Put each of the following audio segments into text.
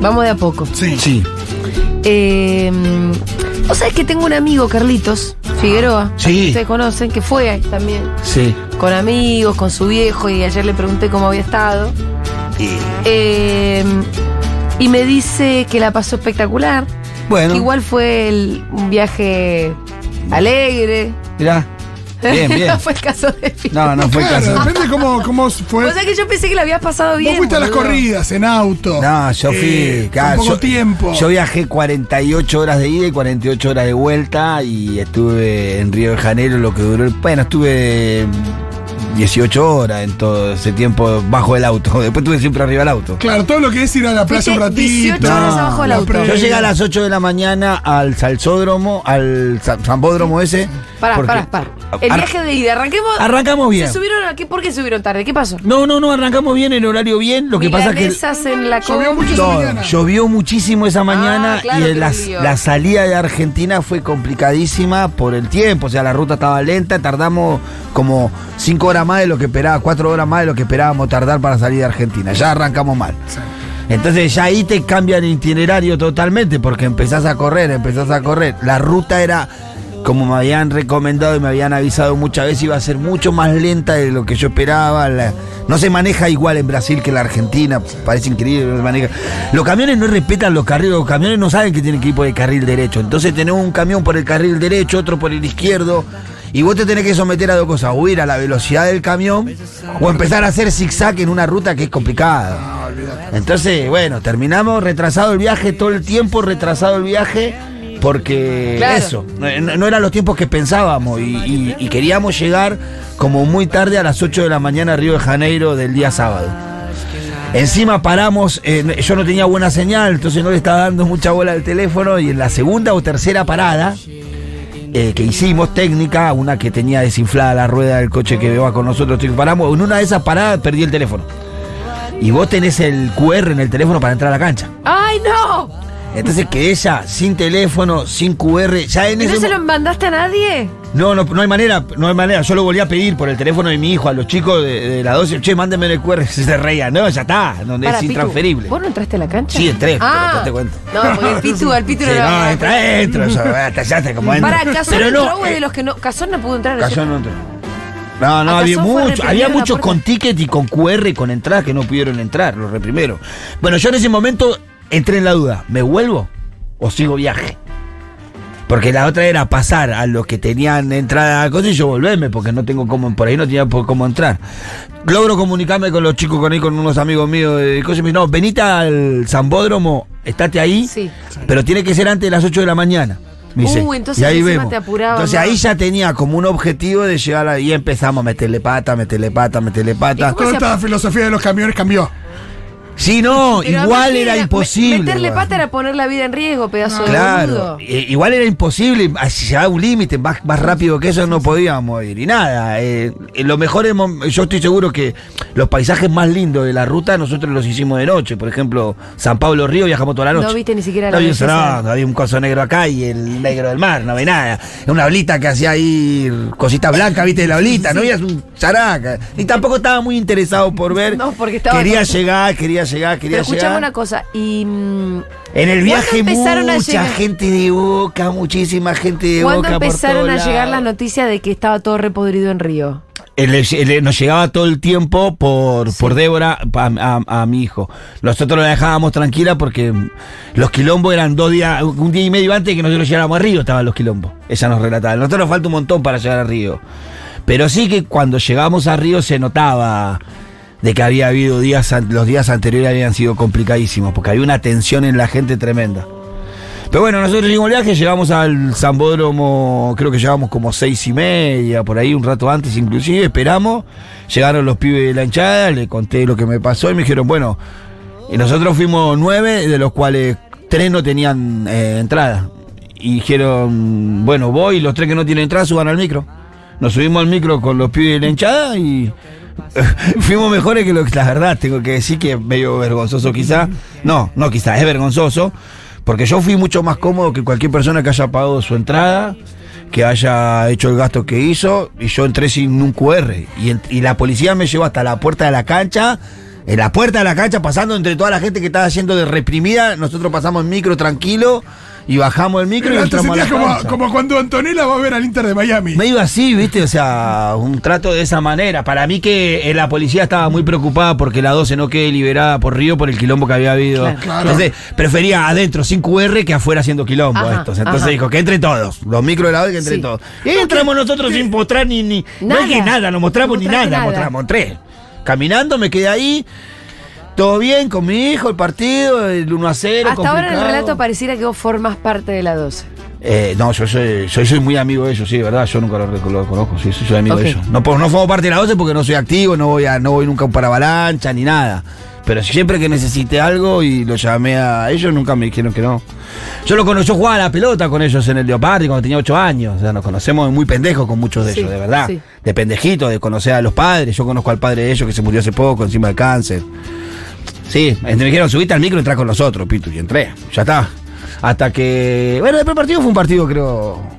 Vamos de a poco. Sí. Sí, Eh, Vos sabés que tengo un amigo, Carlitos Figueroa. Sí. Ustedes conocen, que fue ahí también. sí. Con amigos, con su viejo, y ayer le pregunté cómo había estado. Y, Eh, y me dice que la pasó espectacular. bueno, Que igual fue el- un viaje alegre. mirá. Bien, bien. no fue el caso de Fito. No, no fue Claro, caso. depende cómo, cómo fue. O sea que yo pensé que la habías pasado bien. Vos fuiste a las boludo. corridas en auto. No, yo fui. Eh, claro, con poco yo, tiempo. Yo viajé 48 horas de ida y 48 horas de vuelta y estuve en Río de Janeiro lo que duró. el- Bueno, estuve 18 horas en todo ese tiempo bajo el auto. Después estuve siempre arriba del auto. Claro, todo lo que es ir a la playa un ratito. 18 horas abajo del la auto. Yo llegué a las 8 de la mañana al salsódromo, al za- zambódromo ese. Pará, pará, pará. El viaje de ida, arranquemos. Arrancamos bien. ¿Se subieron a qué? ¿Por qué subieron tarde? ¿Qué pasó? No, no, no, arrancamos bien, en horario bien. Lo que pasa es que. En la Llovió mucho esa mañana. Llovió muchísimo esa mañana Ah, claro y la, la salida de Argentina fue complicadísima por el tiempo. O sea, la ruta estaba lenta, tardamos como cinco horas más de lo que esperaba, cuatro horas más de lo que esperábamos tardar para salir de Argentina. Ya arrancamos mal. Entonces ya ahí te cambia el itinerario totalmente porque empezás a correr, empezás a correr. La ruta era, como me habían recomendado y me habían avisado muchas veces, iba a ser mucho más lenta de lo que yo esperaba. La- no se maneja igual en Brasil que en la Argentina, parece increíble. no se maneja. Los camiones no respetan los carriles, los camiones no saben que tienen que ir por el carril derecho. Entonces tenemos un camión por el carril derecho, otro por el izquierdo. Y vos te tenés que someter a dos cosas, o ir a la velocidad del camión o empezar a hacer zigzag en una ruta que es complicada. Entonces, bueno, terminamos retrasado el viaje, todo el tiempo retrasado el viaje, porque Claro. eso, no, no eran los tiempos que pensábamos y, y- y queríamos llegar como muy tarde a las 8 de la mañana a Río de Janeiro del día sábado. Encima paramos, eh, yo no tenía buena señal, entonces no le estaba dando mucha bola al teléfono y en la segunda o tercera parada eh, que hicimos técnica, una que tenía desinflada la rueda del coche que iba con nosotros, paramos, en una de esas paradas perdí el teléfono. Y vos tenés el QR en el teléfono para entrar a la cancha. ¡Ay, no! Entonces que ella, sin teléfono, sin QR, ya en ¿Y ese no se lo mandaste a nadie? no, no, no hay manera, no hay manera. Yo lo volví a pedir por el teléfono de mi hijo a los chicos de, de la 12. Che, mándenme el QR. Se reía. No, ya está, donde Para, es Pitu, intransferible. ¿Vos no entraste a la cancha? Sí, entré, pero ah, no te cuento. No, porque el Pitu, al Pitu Sí, no lo no, entra adentro. Eso, hasta ya te como entra. Para, Cazón Pero entró no, es eh, de los que no. Cazón no pudo entrar. Cayó no entró. No, no, ¿Acaso había mucho, había muchos con ticket y con QR y con entradas que no pudieron entrar, los reprimieron. Bueno, yo en ese momento entré en la duda, ¿me vuelvo o sigo viaje? Porque la otra era pasar a los que tenían entrada a la cosa y yo volverme, porque no tengo cómo, por ahí no tenía por cómo entrar. Logro comunicarme con los chicos, con ahí, con unos amigos míos de cosas, y me dicen, no, venite al Zambódromo, estate ahí, Sí. pero tiene que ser antes de las 8 de la mañana. Me dice. Uh, entonces y ahí encima vemos. te apuraba Entonces ahí ya tenía como un objetivo de llegar ahí y empezamos a meterle pata, meterle pata, meterle pata. ¿Y cómo Toda esta filosofía de los camiones cambió. Sí, no, Pero igual era imposible. Meterle pata era poner la vida en riesgo, pedazo de Claro, igual era imposible, así llegaba un límite, más, más rápido que eso no podíamos ir. Y nada, eh, lo mejor, es yo estoy seguro que los paisajes más lindos de la ruta nosotros los hicimos de noche. Por ejemplo, San Pablo Río viajamos toda la noche. No viste ni siquiera No la un belleza. saraco, había un coso negro acá y el negro del mar, no ve nada. Una olita que hacía ahí cosita blanca, viste, de la olita, no veías un characa. Y tampoco estaba muy interesado por ver. No, porque estaba- Quería llegar, quería llegar, quería Pero escuchame llegar. una cosa, y. mm, En el viaje ¿Cuándo empezaron a mucha llegar? gente de Boca, muchísima gente de ¿Cuándo Boca por empezaron todos a llegar las lados. noticias de que estaba todo repodrido en Río? Nos llegaba todo el tiempo por, por Débora a, a- a mi hijo. Nosotros la dejábamos tranquila porque los quilombos eran dos días, un día y medio antes de que nosotros llegáramos a Río estaban los quilombos. Ella nos relataba. Nosotros nos falta un montón para llegar a Río. Pero sí que cuando llegamos a Río se notaba de que había habido días, los días anteriores habían sido complicadísimos, porque había una tensión en la gente tremenda. Pero bueno, nosotros hicimos el viaje, llegamos al Zambódromo, creo que llegamos como seis y media, por ahí un rato antes inclusive, esperamos, llegaron los pibes de la hinchada, le conté lo que me pasó y me dijeron, bueno, y nosotros fuimos nueve, de los cuales tres no tenían eh, entrada. Y dijeron, bueno, voy, los tres que no tienen entrada suban al micro. Nos subimos al micro con los pibes de la hinchada y fuimos mejores que lo que la verdad, tengo que decir que es medio vergonzoso quizá. No, no quizá, es vergonzoso. Porque yo fui mucho más cómodo que cualquier persona que haya pagado su entrada, que haya hecho el gasto que hizo, y yo entré sin un QR. Y, en- y la policía me llevó hasta la puerta de la cancha, en la puerta de la cancha, pasando entre toda la gente que estaba yendo de reprimida, nosotros pasamos en micro tranquilo y bajamos el micro y Pero entramos a la como, cuando Antonella va a ver al Inter de Miami. Me iba así, ¿viste? O sea, un trato de esa manera. Para mí que eh, la policía estaba muy preocupada porque la 12 no quede liberada por Río por el quilombo que había habido. Claro. Claro. Entonces, prefería adentro sin QR que afuera haciendo quilombo Ajá, estos. Entonces ajá. dijo que entre todos. Los micros de la 12 que entre Sí. todos. Y entramos nosotros sin mostrar ni, ni no es que Nada. nada, no mostramos No ni nada, nada. mostramos tres. Caminando me quedé ahí. Todo bien con mi hijo, el partido, el 1 a 0. Hasta ahora en el relato pareciera que vos formas parte de la 12. Eh, no, yo soy, muy amigo de ellos, sí, ¿verdad? Yo nunca los lo conozco, sí, soy amigo de ellos. No, no formo parte de la 12 porque no soy activo, no voy, a, no voy nunca para avalancha ni nada. Pero siempre que necesité algo y lo llamé a ellos, nunca me dijeron que no. Yo lo conocí, yo jugaba a la pelota con ellos en el Leopardi cuando tenía 8 años. O sea, nos conocemos muy pendejos con muchos de Sí, ellos, de verdad. sí. De pendejitos, de conocer a los padres. Yo conozco al padre de ellos que se murió hace poco, encima del cáncer. Sí, me dijeron, subiste al micro y entrá con nosotros, Pitu, y entré. Ya está. Hasta que. Bueno, después el partido fue un partido, creo.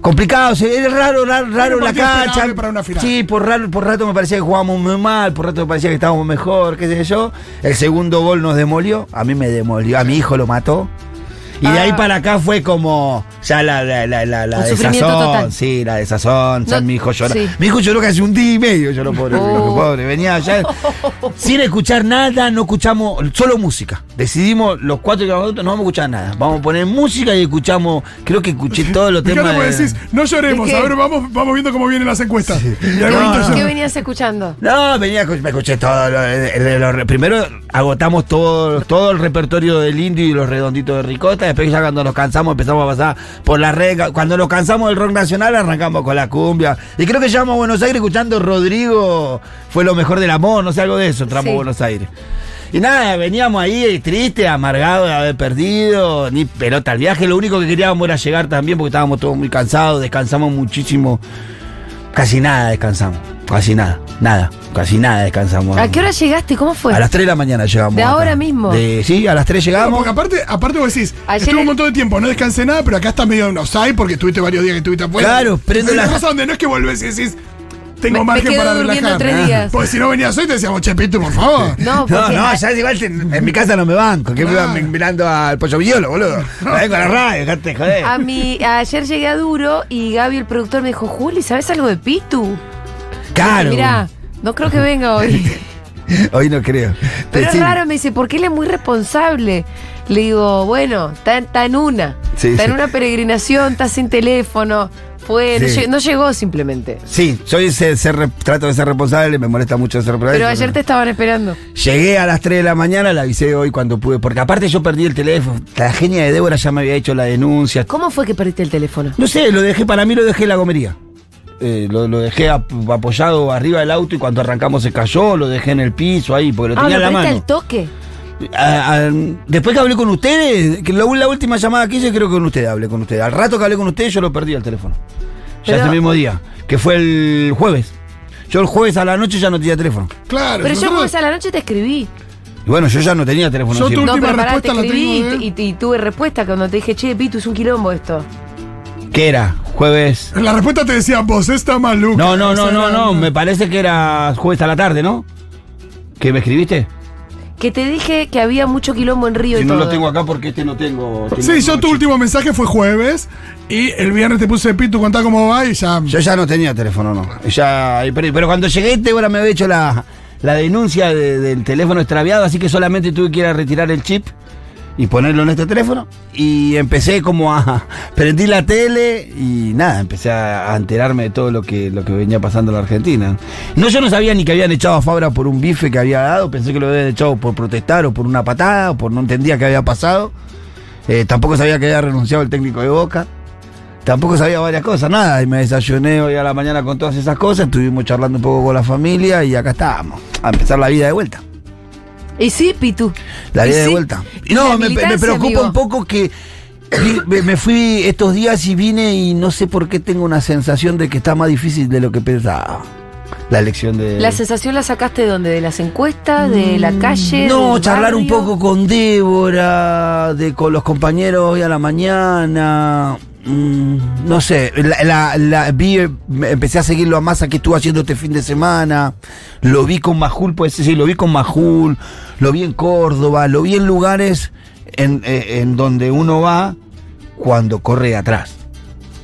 Complicado, era raro, raro, raro la cancha. para una final. Sí, por, raro, por rato me parecía que jugábamos muy mal, por rato me parecía que estábamos mejor, qué sé yo. El segundo gol nos demolió, a mí me demolió, a mi hijo lo mató. Y de ahí Ah. para acá fue como ya la, la, la, la, desazón. Sí, la desazón. Ya No, mi hijo lloró. sí. Mi hijo lloró casi un día y medio, lloró pobre, Oh. pobre. Venía allá sin escuchar nada, no escuchamos, solo música. Decidimos los cuatro que vamos no vamos a escuchar nada. Vamos a poner música y escuchamos, creo que escuché todos los temas. de- decís, no lloremos, a ver, vamos, vamos viendo cómo vienen las encuestas. No, no. ¿Qué venías escuchando? No, venía, me escuché todo. lo- el- el- lo- primero agotamos todo, todo el repertorio del indio y los redonditos de ricota. Después ya cuando nos cansamos empezamos a pasar por la red. Cuando nos cansamos del rock nacional arrancamos con la cumbia. Y creo que llegamos a Buenos Aires escuchando Rodrigo. Fue lo mejor del amor, no sé, algo de eso. Entramos Sí. a Buenos Aires. Y nada, veníamos ahí triste, amargado de haber perdido, ni pelota al viaje. Lo único que queríamos era llegar también porque estábamos todos muy cansados, descansamos muchísimo. Casi nada descansamos, casi nada, nada, casi nada descansamos. ¿A qué hora llegaste? ¿Cómo fue? A las 3 de la mañana llegamos. ¿De acá. ahora mismo? De- sí, a las 3 Claro, llegamos. porque aparte, aparte vos decís, Ayer estuve el- un montón de tiempo, no descansé nada, pero acá estás medio en offside porque estuviste varios días que estuviste afuera. Claro, prendo la- cosa donde no es que volvés y decís, tengo Me- me margen quedo para durmiendo relajar. tres días. Porque si no venías hoy te decíamos, che, Pitu, por favor. No, No, no, ya es igual, te- en mi casa no me banco. Que me iban mirando al pollo violo, boludo. Vengo a la radio, dejate joder. a mi, ayer llegué a Duro y Gaby, el productor, me dijo, Juli, ¿sabes algo de Pitu? Claro. Mira, no creo que venga hoy. Hoy no creo. Pero es Sí. raro, me dice, porque él es muy responsable. Le digo, bueno, está, está en una. Sí, está en una peregrinación, está sin teléfono. Fue, no, Sí. llegó, no llegó simplemente. Sí, soy ser, ser trato de ser responsable, me molesta mucho ser responsable. Pero ayer te estaban esperando. Llegué a las 3 de la mañana, la avisé hoy cuando pude, porque aparte yo perdí el teléfono. La genia de Débora ya me había hecho la denuncia. ¿Cómo fue que perdiste el teléfono? No sé, lo dejé, para mí lo dejé en la gomería. Eh, lo, lo dejé ap- apoyado arriba del auto y cuando arrancamos se cayó, lo dejé en el piso ahí, porque lo Ah, tenía ¿lo en la mano. al toque? A- a- después que hablé con ustedes, que la, la última llamada que hice creo que con ustedes hablé con ustedes. Al rato que hablé con ustedes yo lo perdí el teléfono. Ya Pero- ese mismo día, que fue el jueves. Yo el jueves a la noche ya no tenía teléfono. Claro. Pero yo nosotros- jueves a la noche te escribí. Y bueno, yo ya no tenía teléfono. Yo. Tu No, última te respuesta la escribí tengo de- y, y- y tuve respuesta cuando te dije, che, Pitu, es un quilombo esto. ¿Qué era? Jueves. La respuesta te decía, vos está maluco. No, no, no, O sea, no, no. Me parece que era jueves a la tarde, ¿no? ¿Que me escribiste? Que te dije que había mucho quilombo en Río Si y no todo. lo tengo acá porque este no tengo. tengo Sí, yo tu último mensaje fue jueves y el viernes te puse Pitu, contá cómo va y ya. Yo ya no tenía teléfono, no. Ya, pero, pero cuando llegué, Débora me había hecho la, la denuncia de- del teléfono extraviado, así que solamente tuve que ir a retirar el chip y ponerlo en este teléfono. Y empecé como a. Prendí la tele y nada, empecé a, enterarme de todo lo que, lo que venía pasando en la Argentina. No, yo no sabía ni que habían echado a Fabra por un bife que había dado, pensé que lo habían echado por protestar o por una patada, o por no entendía qué había pasado. Eh, tampoco sabía que había renunciado el técnico de Boca. Tampoco sabía varias cosas, nada. Y me desayuné hoy a la mañana con todas esas cosas. Estuvimos charlando un poco con la familia y acá estábamos. A empezar la vida de vuelta. Y sí, Pitu. Vida de sí. vuelta. No, me, preocupa amigo. un poco que me, fui estos días y vine y no sé por qué tengo una sensación de que está más difícil de lo que pensaba. La elección de. ¿La sensación la sacaste de dónde? ¿De las encuestas? ¿De la calle? Mm, No, del charlar un poco con Débora, de con los compañeros hoy a la mañana. Mm, no sé, la, la- la- vi, empecé a seguirlo a Massa que estuvo haciendo este fin de semana. Lo vi con Majul, pues sí, lo vi con Majul, lo vi en Córdoba, lo vi en lugares en, eh, en donde uno va cuando corre atrás.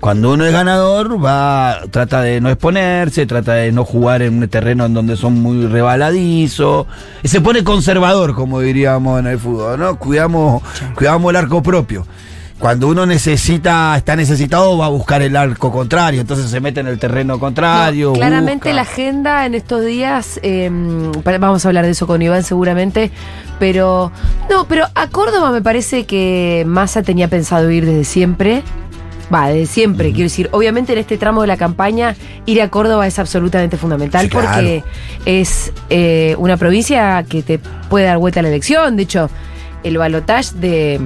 Cuando uno es ganador, va, trata de no exponerse, trata de no jugar en un terreno en donde son muy rebaladizos. Se pone conservador, como diríamos en el fútbol, ¿no? Cuidamos, cuidamos el arco propio. Cuando uno necesita, está necesitado, va a buscar el arco contrario, entonces se mete en el terreno contrario. No, claramente busca. la agenda en estos días, eh, pa- vamos a hablar de eso con Iván seguramente, pero no, pero a Córdoba me parece que Massa tenía pensado ir desde siempre. Va, desde siempre, quiero decir, obviamente en este tramo de la campaña ir a Córdoba es absolutamente fundamental Sí, claro. porque es eh, una provincia que te puede dar vuelta a la elección. De hecho, el balotaje de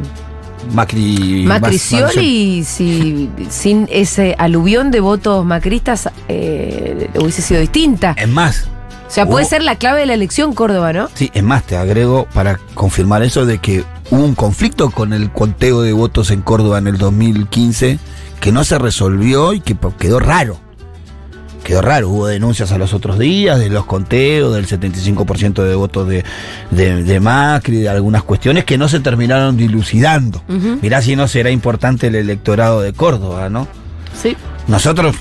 Macri. Macri más- Scioli, si, sin ese aluvión de votos macristas, eh, hubiese sido distinta. Es más, O sea, puede hubo- ser la clave de la elección Córdoba, ¿no? Sí, es más, te agrego para confirmar eso de que hubo un conflicto con el conteo de votos en Córdoba en el 2015 que no se resolvió y que quedó raro. Quedó raro, hubo denuncias a los otros días de los conteos, del 75% de votos de, de, de Macri, de algunas cuestiones que no se terminaron dilucidando. Ujú. Mirá si no será importante el electorado de Córdoba, ¿no? Sí. Nosotros,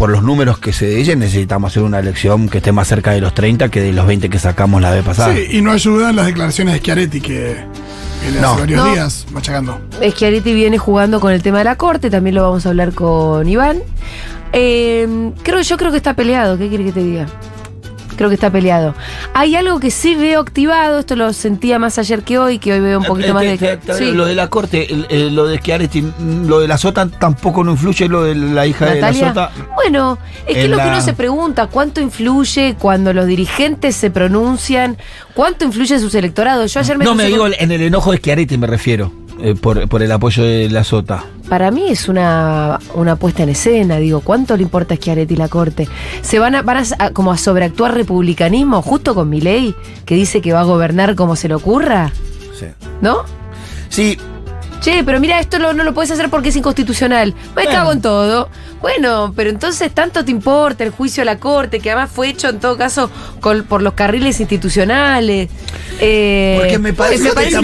por los números que se dicen, necesitamos hacer una elección que esté más cerca de los 30 que de los 20 que sacamos la vez pasada. Sí, y no ayudan las declaraciones de Schiaretti que viene No. hace varios No. días machacando. Schiaretti viene jugando con el tema de la corte, también lo vamos a hablar con Iván. Eh, creo, yo creo que está peleado, ¿qué quiere que te diga? Creo que está peleado. Hay algo que sí veo activado, esto lo sentía más ayer que hoy, que hoy veo un poquito Eh, más te- de... Sí. Lo de la corte, lo de Schiaretti, lo de la Sota tampoco no influye, lo de la hija de la Sota. Bueno, es que En lo que la- uno se pregunta, ¿cuánto influye cuando los dirigentes se pronuncian? ¿Cuánto influye sus electorados? Yo ayer me No me digo con- en el enojo de Schiaretti, me refiero, eh, por, por el apoyo de la Sota. Para mí es una, una puesta en escena, digo, ¿cuánto le importa a Schiaretti la corte? ¿Se van a, van a, a- como a sobreactuar republicanismo justo con mi ley que dice que va a gobernar como se le ocurra? Sí. ¿No? Sí, Che, pero mira, esto lo- no lo puedes hacer porque es inconstitucional. Me Bueno. cago en todo. Bueno, pero entonces tanto te importa el juicio a la corte, que además fue hecho en todo caso con- por los carriles institucionales. Eh, Porque me parece que parece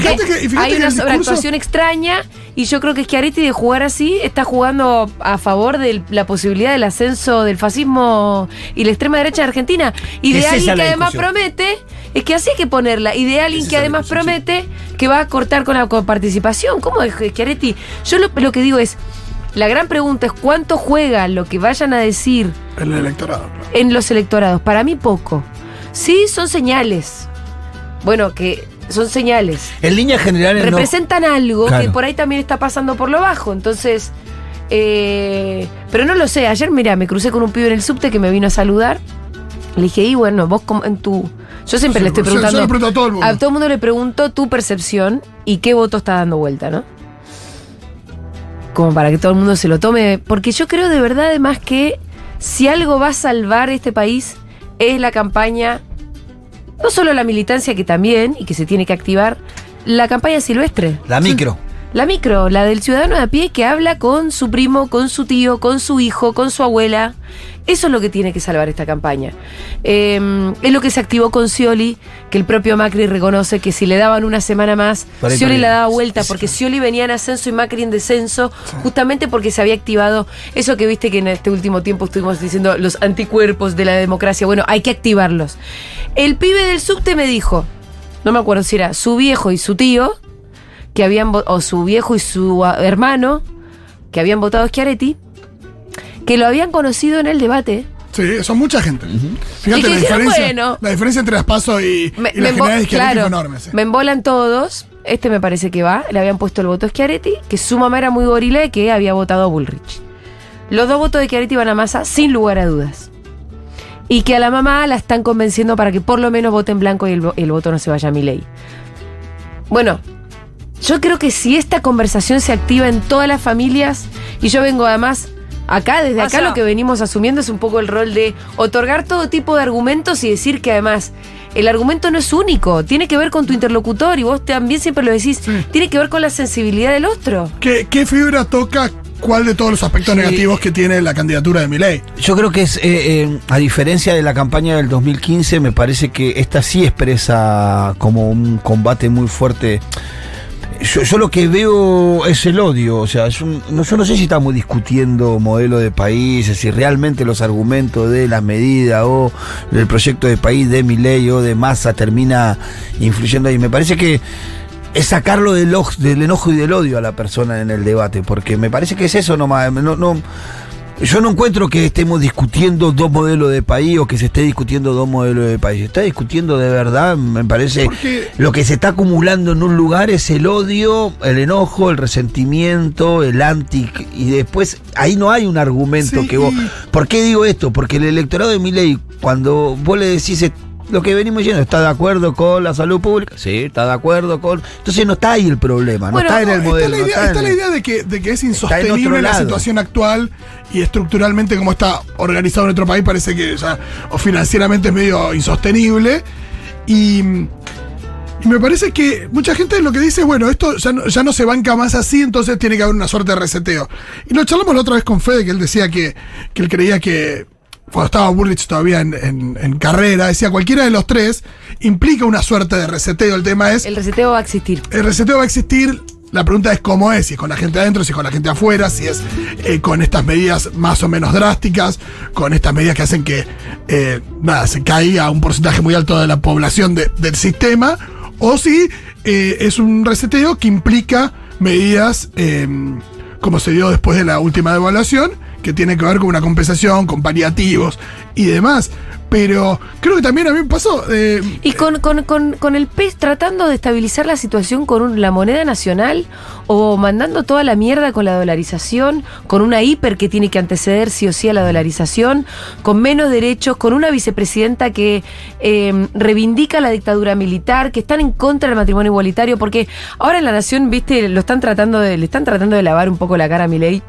hay una sobreactuación extraña y yo creo que Schiaretti de jugar así está jugando a favor de la posibilidad del ascenso del fascismo y la extrema derecha en Argentina. Y de alguien que además promete, es que así hay que ponerla, y de alguien que además promete que va a cortar con la coparticipación. ¿Cómo es Schiaretti? Yo lo, lo que digo es, la gran pregunta es cuánto juega lo que vayan a decir El electorado. claro. en los electorados. Para mí poco. Sí, son señales. Bueno, que son señales. en líneas generales no. Representan algo que por ahí también está pasando por lo bajo. Entonces, eh, pero no lo sé. Ayer, mira, me crucé con un pibe en el subte que me vino a saludar. Le dije, y bueno, vos como en tu... Yo siempre Sí, le estoy yo- yo preguntando... le pregunto a todo el mundo. A todo el mundo le pregunto tu percepción y qué voto está dando vuelta, ¿no? Como para que todo el mundo se lo tome. Porque yo creo de verdad, además, que si algo va a salvar este país es la campaña, no solo la militancia que también, y que se tiene que activar, la campaña silvestre. La micro. La micro, la del ciudadano de a pie que habla con su primo, con su tío, con su hijo, con su abuela. Eso es lo que tiene que salvar esta campaña. Eh, es lo que se activó con Scioli, que el propio Macri reconoce que si le daban una semana más, ahí Scioli la daba vuelta, porque Scioli venía en ascenso y Macri en descenso, justamente porque se había activado eso que viste que en este último tiempo estuvimos diciendo, los anticuerpos de la democracia. Bueno, hay que activarlos. El pibe del subte me dijo, no me acuerdo si era su viejo y su tío, que habían o su viejo y su ah, hermano que habían votado a Schiaretti, que lo habían conocido en el debate. Sí, son mucha gente. Fíjate la diferencia. bueno. la diferencia entre las pasos y, Me, y la general de claro, fue enorme. sí. me embolan todos. Este me parece que va. Le habían puesto el voto a Schiaretti, que su mamá era muy gorila y que había votado a Bullrich. Los dos votos de Schiaretti van a masa sin lugar a dudas. Y que a la mamá la están convenciendo para que por lo menos vote en blanco y el, el voto no se vaya a mi ley. Bueno, yo creo que si esta conversación se activa en todas las familias, y yo vengo además acá, desde acá lo que venimos asumiendo es un poco el rol de otorgar todo tipo de argumentos y decir que además el argumento no es único, tiene que ver con tu interlocutor y vos también siempre lo decís, Sí. tiene que ver con la sensibilidad del otro. ¿Qué, qué fibra toca cuál de todos los aspectos Sí. negativos que tiene la candidatura de Milei. Yo creo que es, eh, eh, a diferencia de la campaña del 2015, me parece que esta sí expresa como un combate muy fuerte. Yo, lo que veo es el odio, o sea, yo no, yo no sé si estamos discutiendo modelo de países, si realmente los argumentos de la medida o del proyecto de país de mi ley o de masa termina influyendo ahí. Me parece que es sacarlo del, del enojo y del odio a la persona en el debate, porque me parece que es eso nomás. No, no, yo no encuentro que estemos discutiendo dos modelos de país o que se esté discutiendo dos modelos de país. Se está discutiendo de verdad, me parece. Porque- Lo que se está acumulando en un lugar es el odio, el enojo, el resentimiento, el anti. Y después ahí no hay un argumento Sí, que vos. y- ¿Por qué digo esto? Porque el electorado de mi ley, cuando vos le decís. Lo que venimos diciendo, ¿está de acuerdo con la salud pública? Sí, está de acuerdo con. Entonces no está ahí el problema, no está en el modelo. Está la no idea, está en está la el- idea de, que, de que es en insostenible la situación actual y estructuralmente como está organizado nuestro país parece que ya, o financieramente es medio insostenible. Y, y me parece que mucha gente lo que dice es, bueno, esto ya no, ya no se banca más así, entonces tiene que haber una suerte de reseteo. Y lo charlamos la otra vez con Fede, que él decía que, que él creía que cuando estaba Burrich todavía en, en- en carrera, decía cualquiera de los tres implica una suerte de reseteo. El tema es... El reseteo va a existir. El reseteo va a existir. La pregunta es cómo es, si es con la gente adentro, si es con la gente afuera, si es eh, con estas medidas más o menos drásticas, con estas medidas que hacen que eh, nada, se caiga un porcentaje muy alto de la población de- del sistema, o si eh, es un reseteo que implica medidas como se dio después de la última devaluación, que tiene que ver con una compensación, con paliativos y demás. Pero creo que también a mí me pasó. eh, Y con, con, con, el PES tratando de estabilizar la situación con la moneda nacional o mandando toda la mierda con la dolarización, con una hiper que tiene que anteceder sí o sí a la dolarización, con menos derechos, con una vicepresidenta que eh, reivindica la dictadura militar, que están en contra del matrimonio igualitario, porque ahora en la nación, viste, lo están tratando de, le están tratando de lavar un poco la cara a Milei.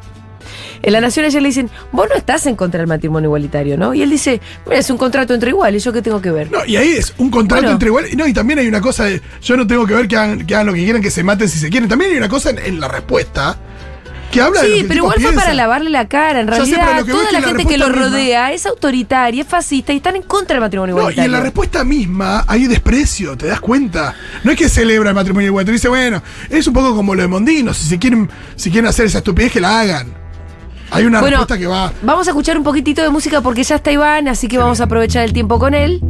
En la Nación ayer le dicen, vos no estás en contra del matrimonio igualitario, ¿no? Y él dice, mira, es un contrato entre iguales, ¿yo qué tengo que ver? No, y ahí es un contrato Bueno. entre iguales. No, y también hay una cosa de. Yo no tengo que ver que hagan, que hagan lo que quieran, que se maten si se quieren. También hay una cosa en, en la respuesta que habla Sí, pero igual fue para lavarle la cara. En sé, realidad, voy toda es que la la gente que lo misma- rodea es autoritaria, es fascista y están en contra del matrimonio No, y igualitario. en la respuesta misma hay desprecio, ¿te das cuenta? No es que celebra el matrimonio igualitario, dice, bueno, es un poco como lo de Mondino, si se quieren, si quieren hacer esa estupidez que la hagan. Hay una Bueno, respuesta que va. Vamos a escuchar un poquitito de música porque ya está Iván, así que vamos a aprovechar el tiempo con él.